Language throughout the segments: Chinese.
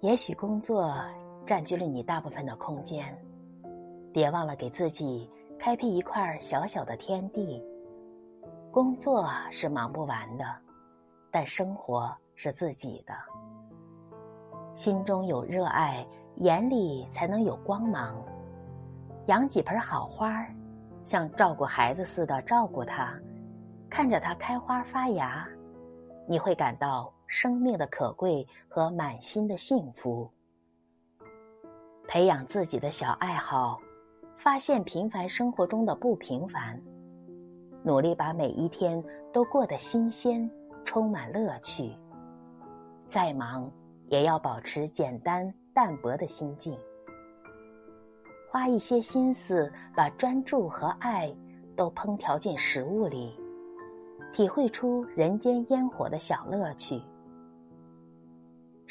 也许工作占据了你大部分的空间，别忘了给自己开辟一块小小的天地。工作是忙不完的，但生活是自己的。心中有热爱，眼里才能有光芒。养几盆好花，像照顾孩子似的照顾它，看着它开花发芽，你会感到生命的可贵和满心的幸福。培养自己的小爱好，发现平凡生活中的不平凡，努力把每一天都过得新鲜，充满乐趣。再忙，也要保持简单淡泊的心境。花一些心思，把专注和爱都烹调进食物里，体会出人间烟火的小乐趣。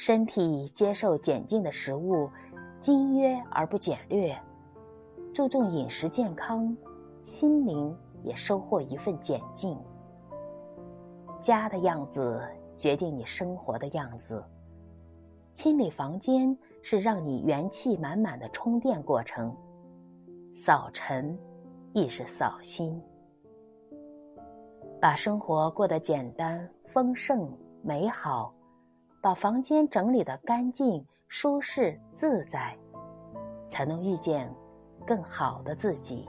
身体接受简净的食物，精约而不简略，注重饮食健康，心灵也收获一份简净。家的样子决定你生活的样子。清理房间。是让你元气满满的充电过程，扫尘亦是扫心，把生活过得简单、丰盛、美好，把房间整理的干净、舒适、自在，才能遇见更好的自己。